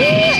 Yeah.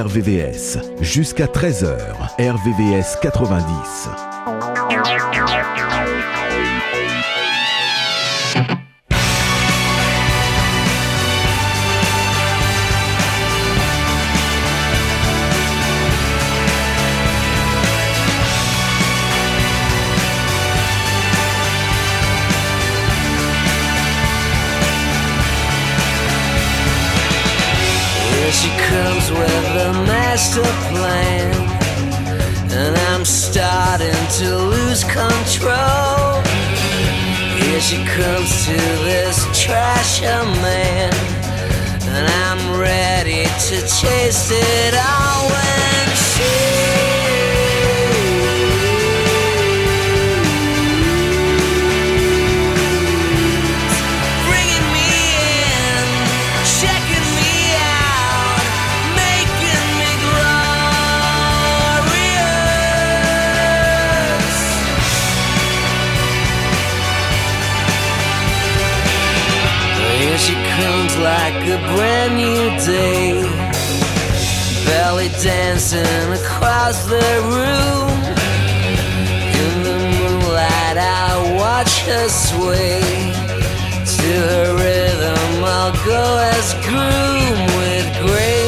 RVVS. Jusqu'à 13h, RVVS 90. master plan, and I'm starting to lose control. Here she comes to this trasher man, and I'm ready to chase it all when she. comes like a brand new day. Belly dancing across the room. In the moonlight, I watch her sway. To her rhythm, I'll go as groom with grace.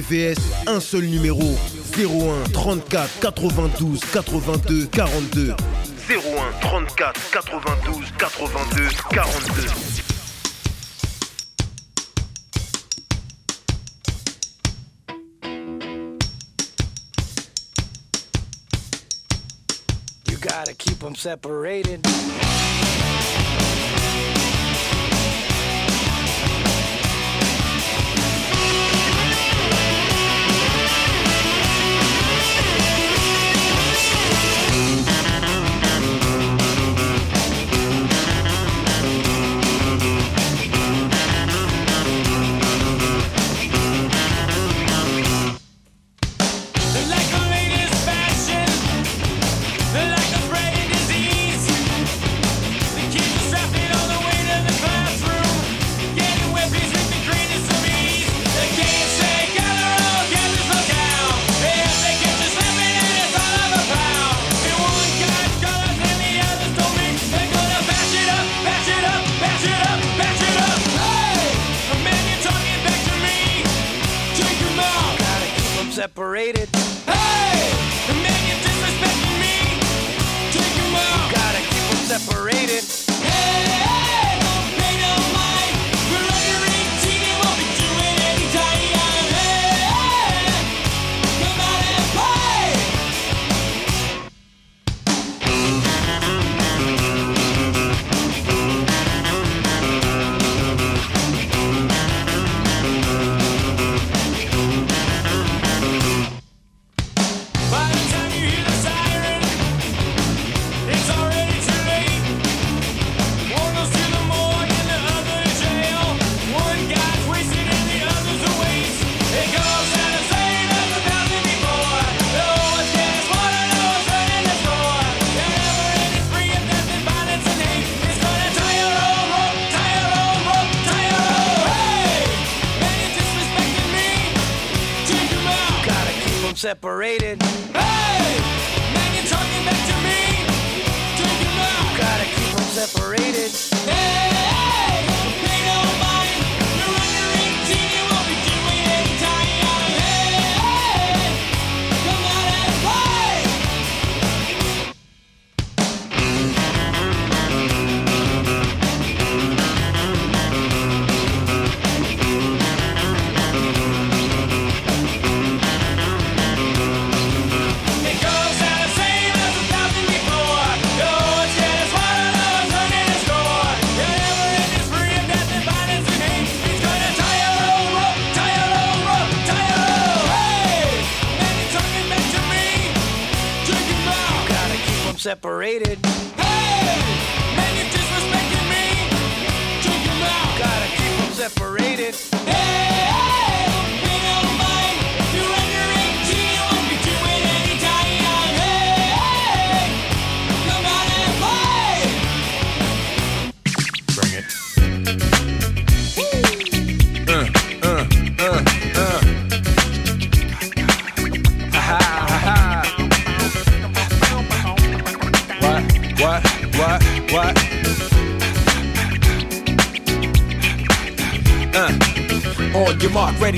VVS, un seul numéro. 01 34 92 82 42 01 34 92 82 42 You gotta keep them separated.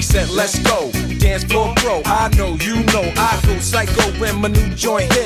Set, let's go. Dance floor pro, I know, you know, I go psycho when my new joint hit.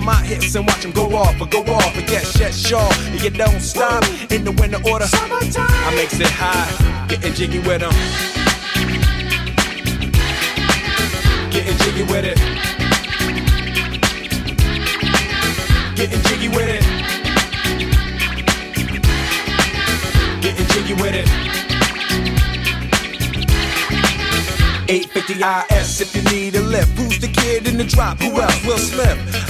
Bump my hips and watch them go off or go off. And yes, yes, sure. And you don't stop in the winter order. I makes it high, getting jiggy with them. Getting jiggy with it. Getting jiggy with it. Getting jiggy with it. 850 IS if you need a lift. Who's the kid in the drop? Who else? Will Smith.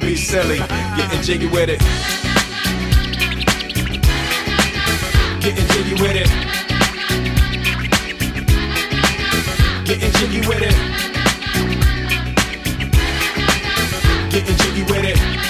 don't be silly. Getting jiggy with it. Getting jiggy with it. Getting jiggy with it. Getting jiggy with it.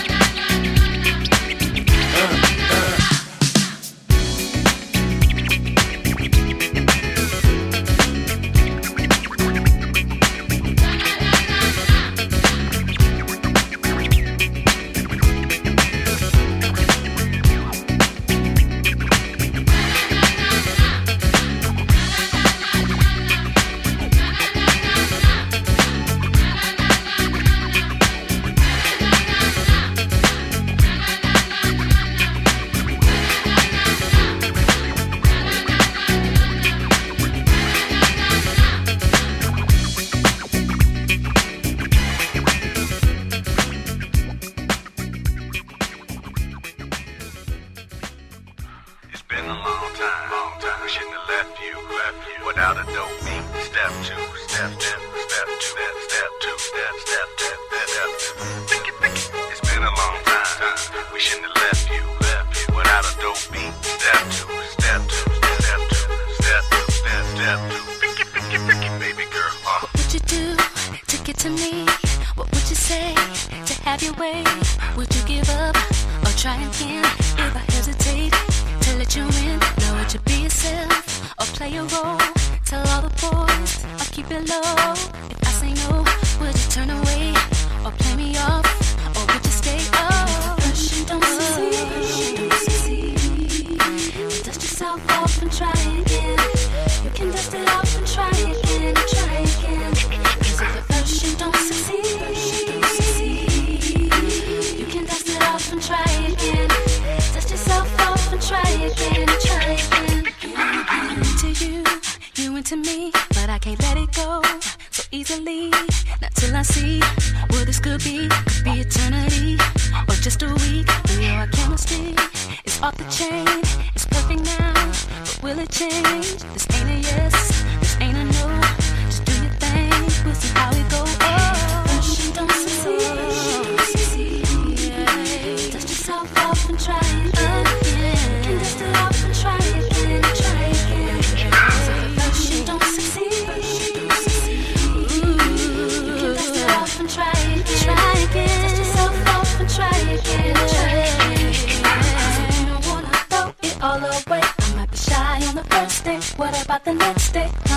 What about the next day?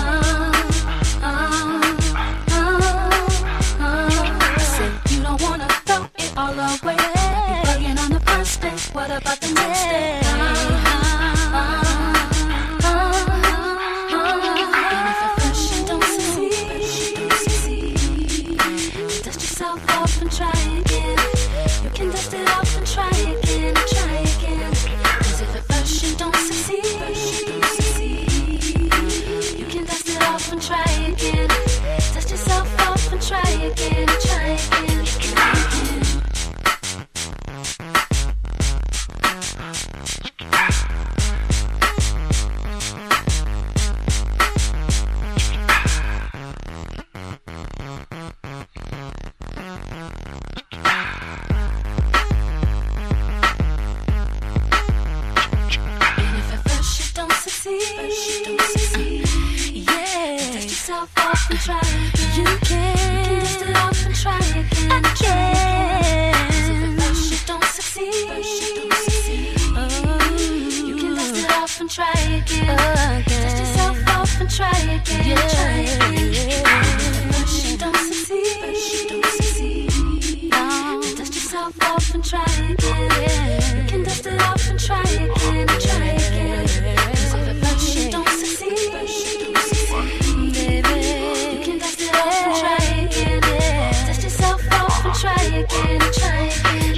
Again, try again,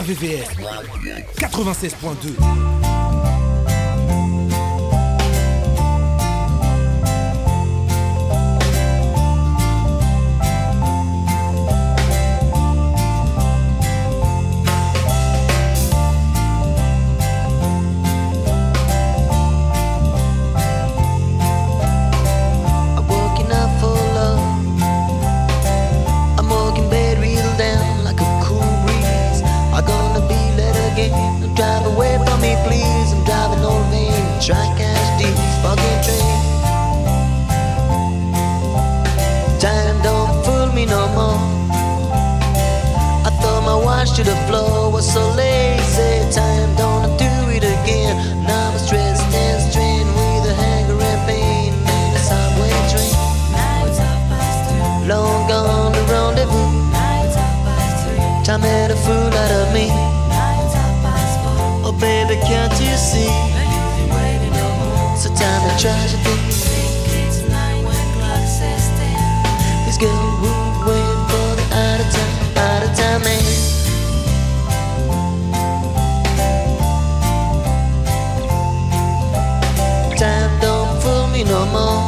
RVVR 96.2. to catch these fucking train. Time don't fool me no more. I thought my watch to the floor was so lazy. Time to. This girl would wait for the out of time, out of time man. Time don't fool me no more.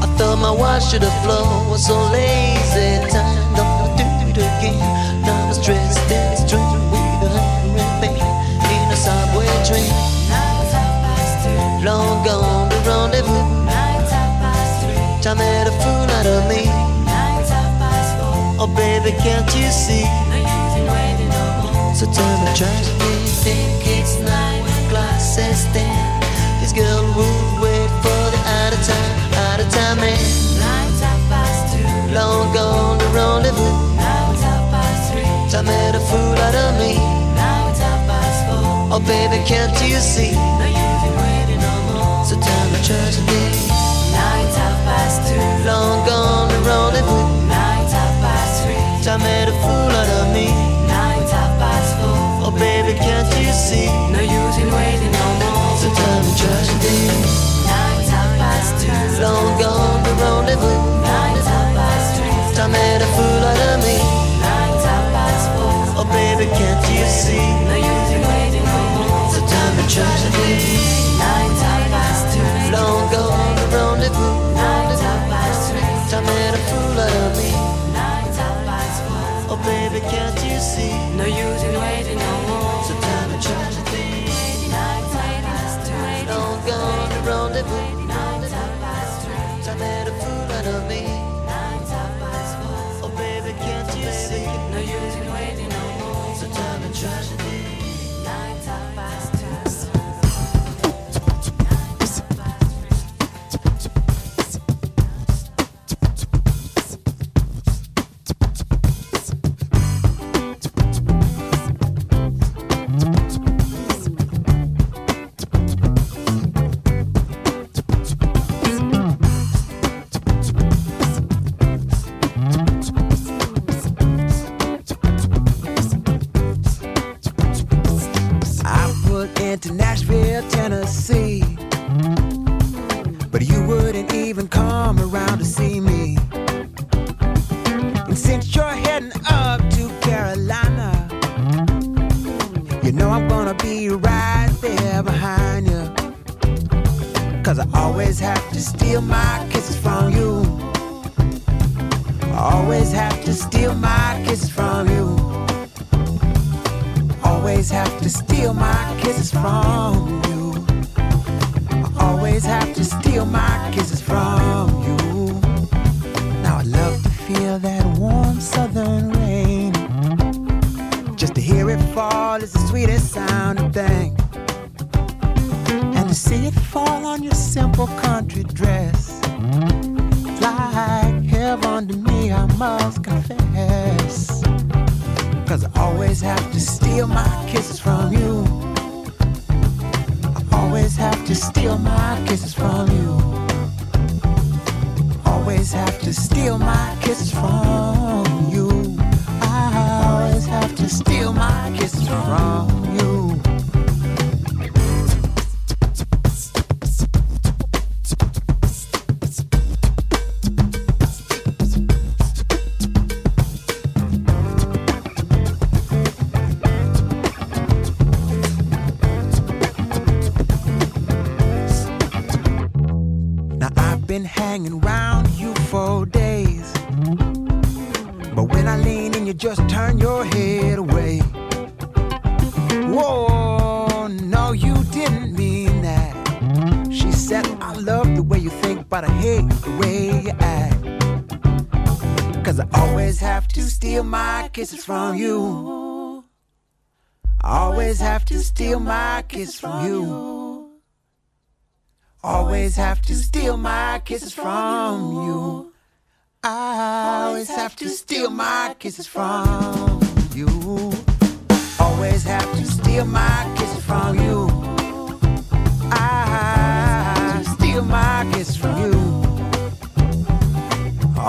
I thought my watch to the floor was so lazy. Time don't do it again. Now I'm stressed and strained with a hunger and pain in a subway train. Long gone the rendezvous. Time made a fool out of me. Oh baby, can't you see? So tell me, try to think it's nine o'clock, says ten. This girl would wait for the out of time, out of time man. Long gone the rendezvous. Time made a fool out of me. Oh baby, can't you see? Try to think. Long gone rendezvous. Time made a fool out of me. Oh baby, can't you see? No use in waiting no more. So time to tragedy. Sweetest sounding thing. And to see it fall on your simple country dress. Like heaven to me, I must confess. Cause I always have to steal my kisses from you. I always have to steal my kisses from you. Always have to steal my kisses from you steal my kiss from you. Now I've been hanging my kisses from you. Always have to steal my kiss from you. Always have to steal my kisses from you. I always have to steal my kisses from you. Always have to steal my kisses from you. I steal my kisses from you.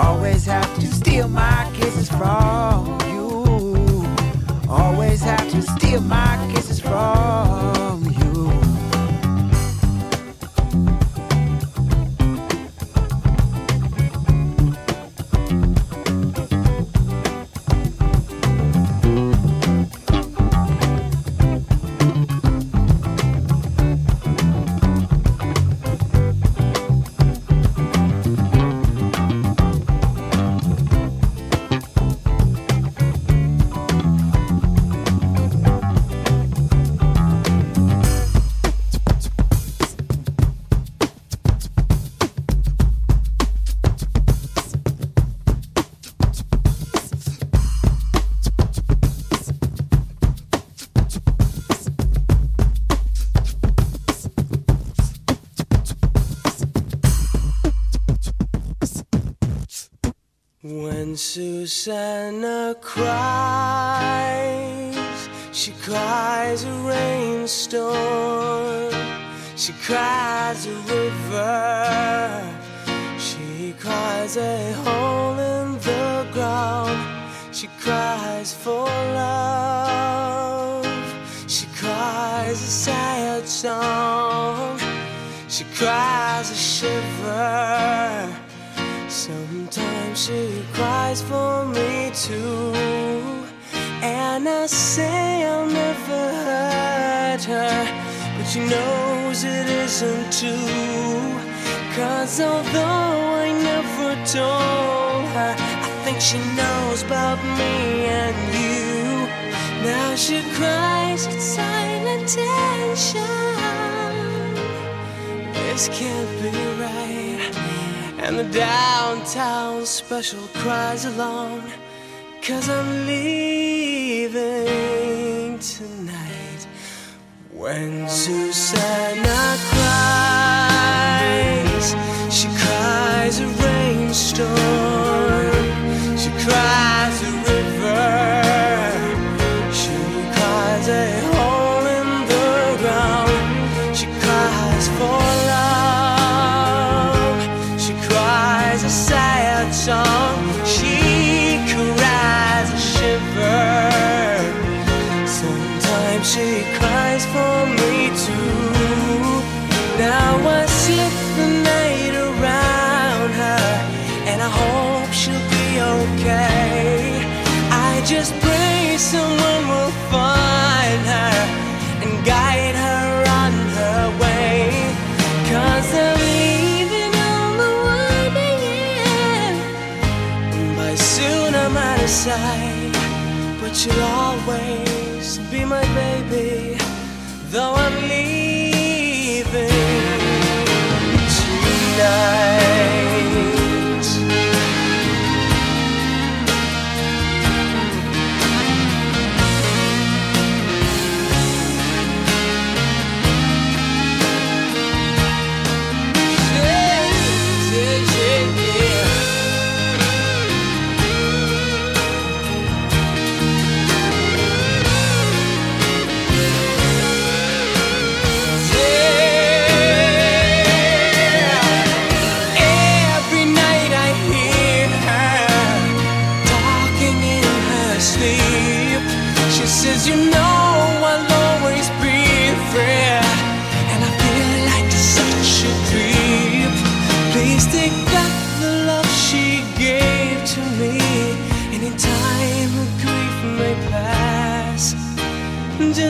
Always have to steal my kisses from you. Always have to steal my kisses from Susannah cries, she cries a rainstorm. She cries a river. She cries a hole in the ground. She cries for love. She cries a sad song. She cries a shiver. Sometimes she cries for me too. And I say I'll never hurt her. But she knows it isn't true. Cause although I never told her, I think she knows about me and you. Now she cries in silent tension. This can't be right. And the downtown special cries along. Cause I'm leaving tonight. When Susannah cries, she cries a rainstorm.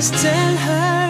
Just tell her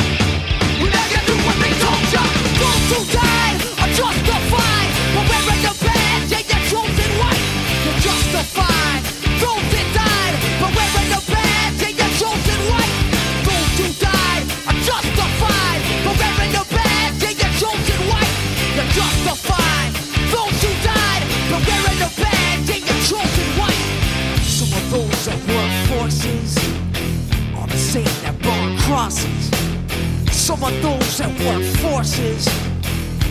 The chosen white. You're justified. Those died the chosen white. Those who died are justified the chosen white. You're justified. Those who died the chosen white. Some of those that work forces are the same that burn crosses. Some of those that work forces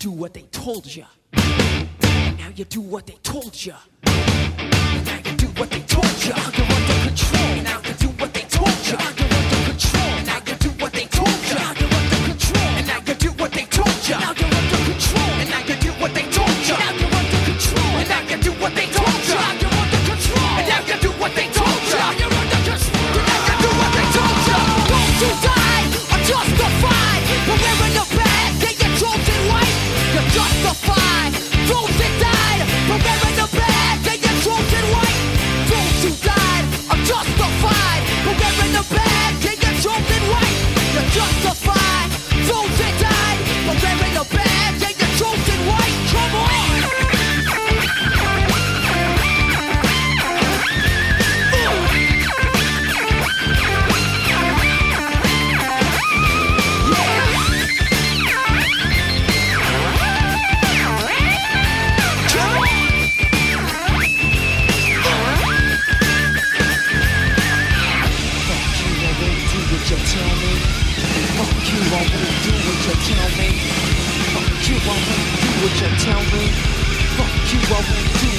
do what they told you. Now you do what they told you. Now you do what they told you. Under control. Now you do what they told you.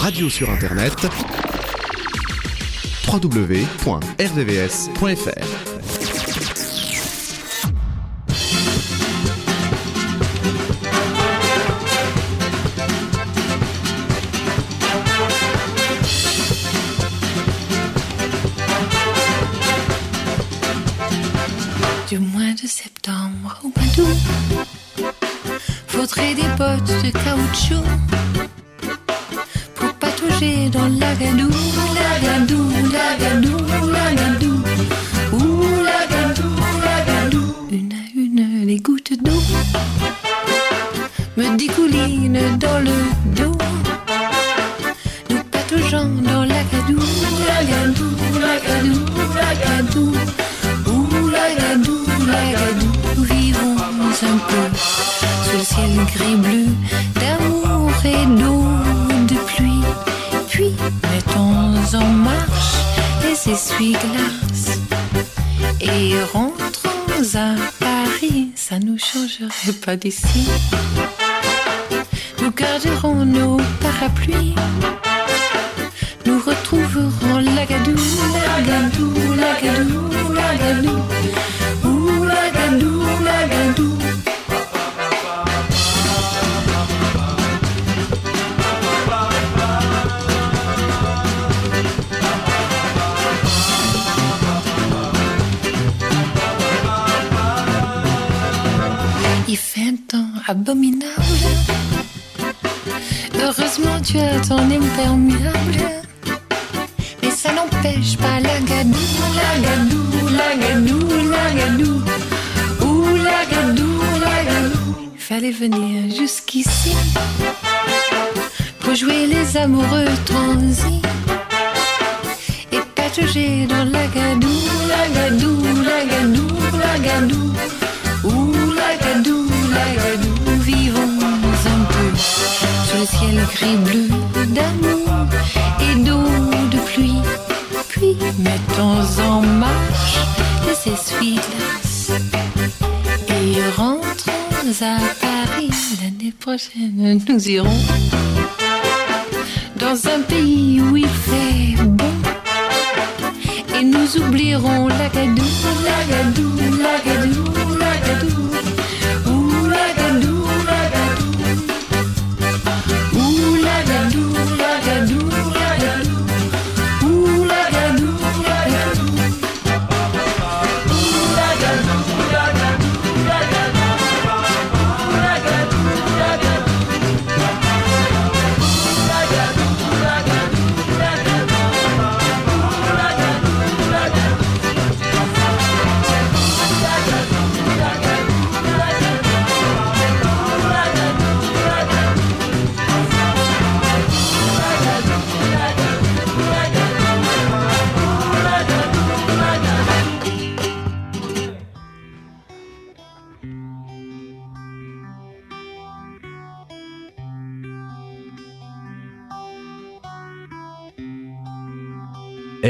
Radio sur Internet www.rvvs.fr. Heureusement, tu as ton imperméable. Mais ça n'empêche pas la gadou, la gadou, la gadou, la gadou. Ouh, la gadou, la gadou. Fallait venir jusqu'ici pour jouer les amoureux transis et patauger dans la gadou, la gadou, la gadou, la gadou. Ouh, la gadou, la gadou. Nous ciel gris-bleu d'amour et d'eau de pluie. Puis mettons en marche les essuie-glaces et rentrons à Paris l'année prochaine. Nous irons dans un pays où il fait bon et nous oublierons la gadou, la gadou,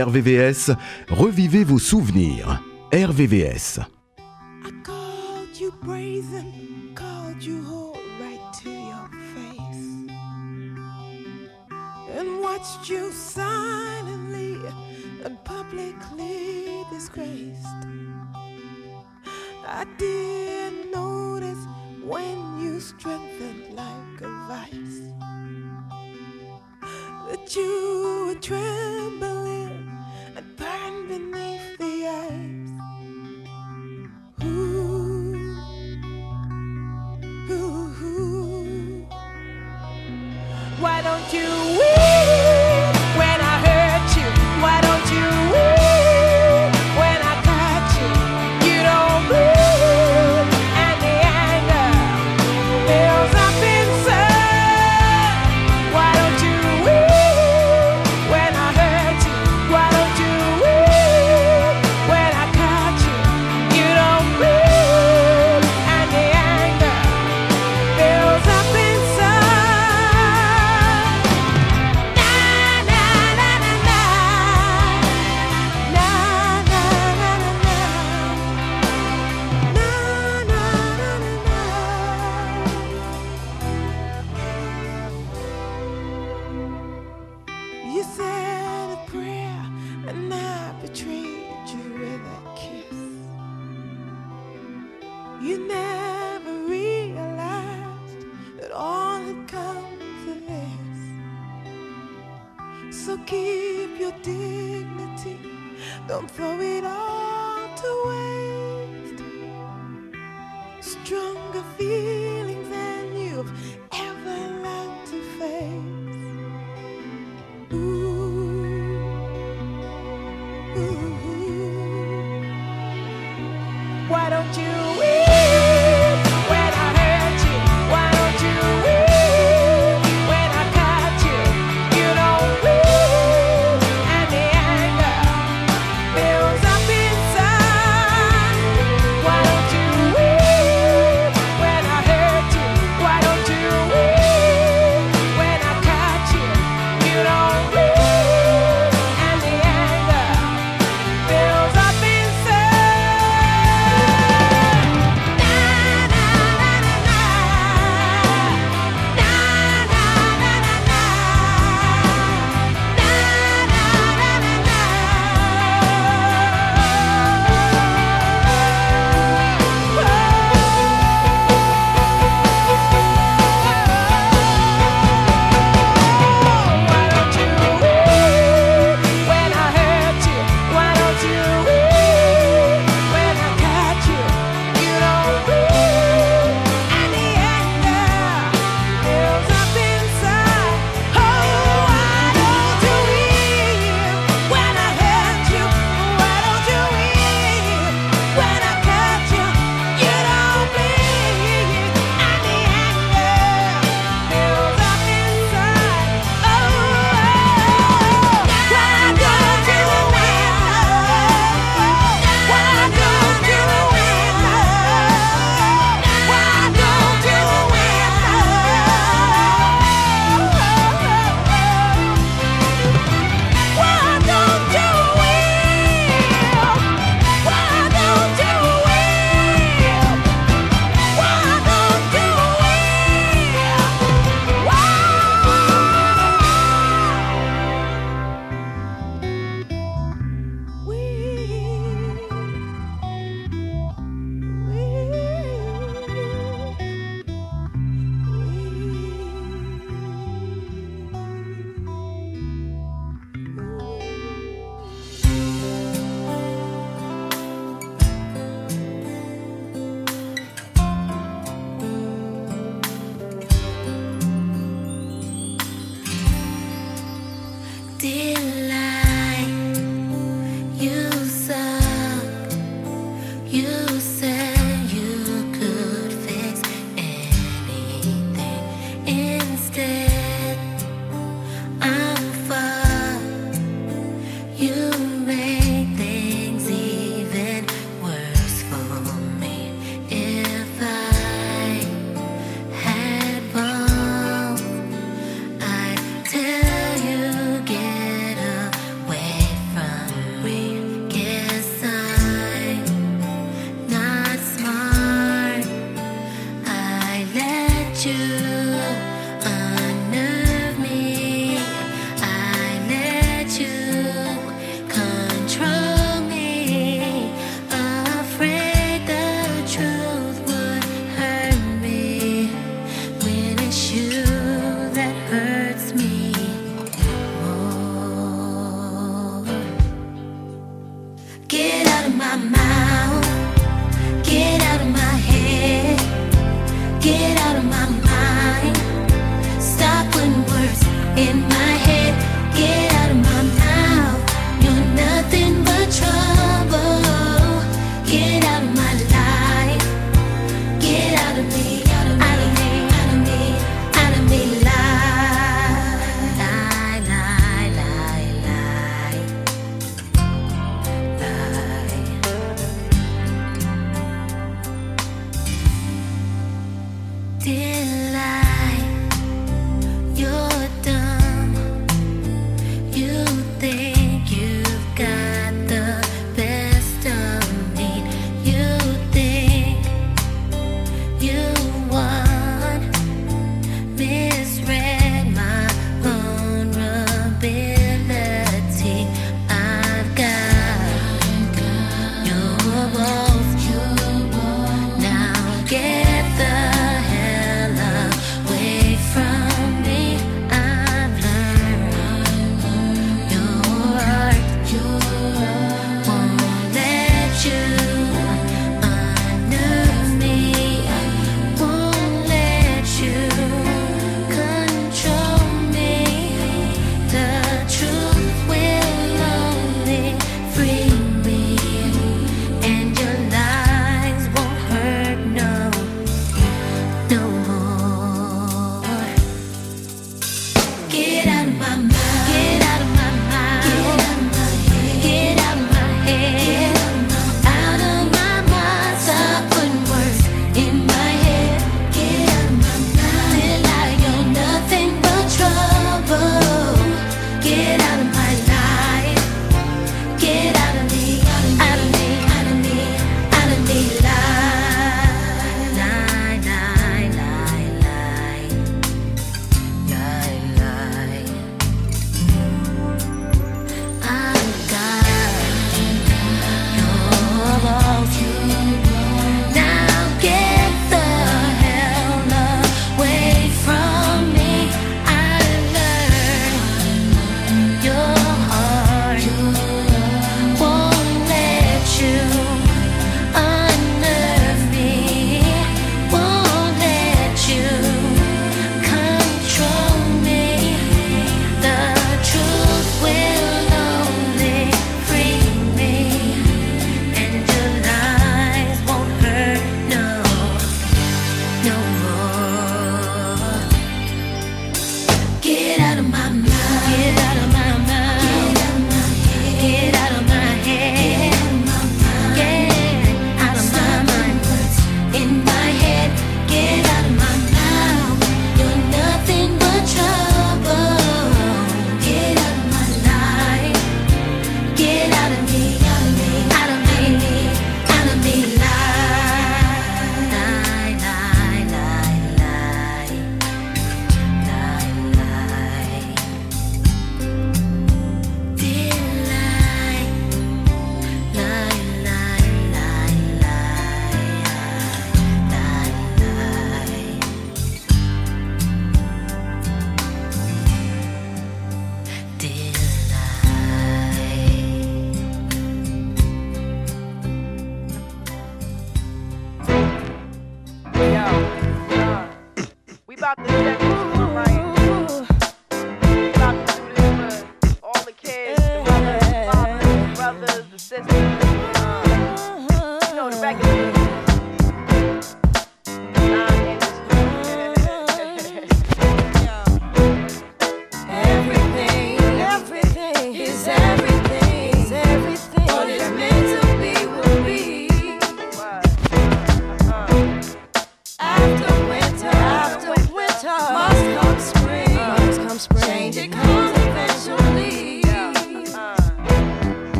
RVVS, revivez vos souvenirs. RVVS. called you brazen, called you whole right to your face, and watched you silently and publicly disgraced. I did notice when you strengthened like a vice that you were trembling and beneath the ice. Ooh, ooh, ooh. Why don't you weep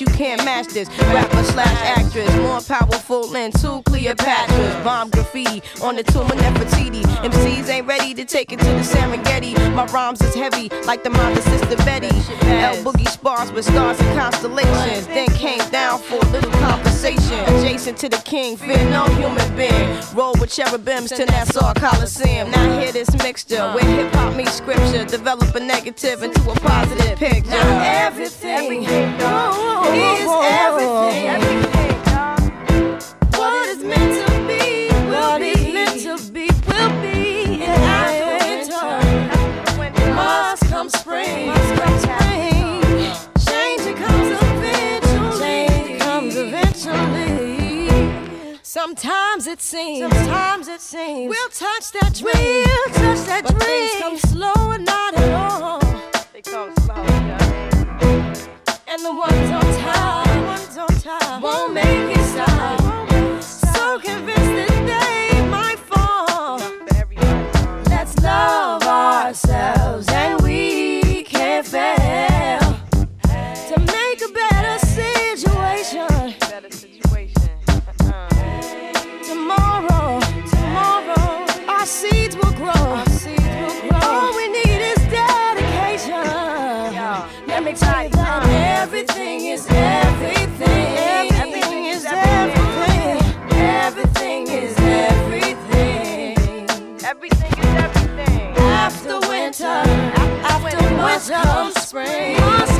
You can't match this, rapper slash actress, more powerful than two Cleopatras. Bomb graffiti on the tomb of Nefertiti. MCs ain't ready to take it to the Serengeti. My rhymes is heavy like the mind of Sister Betty. L Boogie spars with stars and constellations. Then came down for a little conversation. Adjacent to the king, fear no human being. Roll with cherubims to Nassau Coliseum. Now hear this mixture where hip hop meets scripture. Develop a negative into a positive picture. Now everything, Sometimes it seems. Sometimes it seems. We'll touch that dream. We'll touch that but dream. Things come slow and not at all. They come slow. And the ones on top, the ones on top won't make me stop. Stop. So convinced that they might fall. Let's love ourselves and offspring.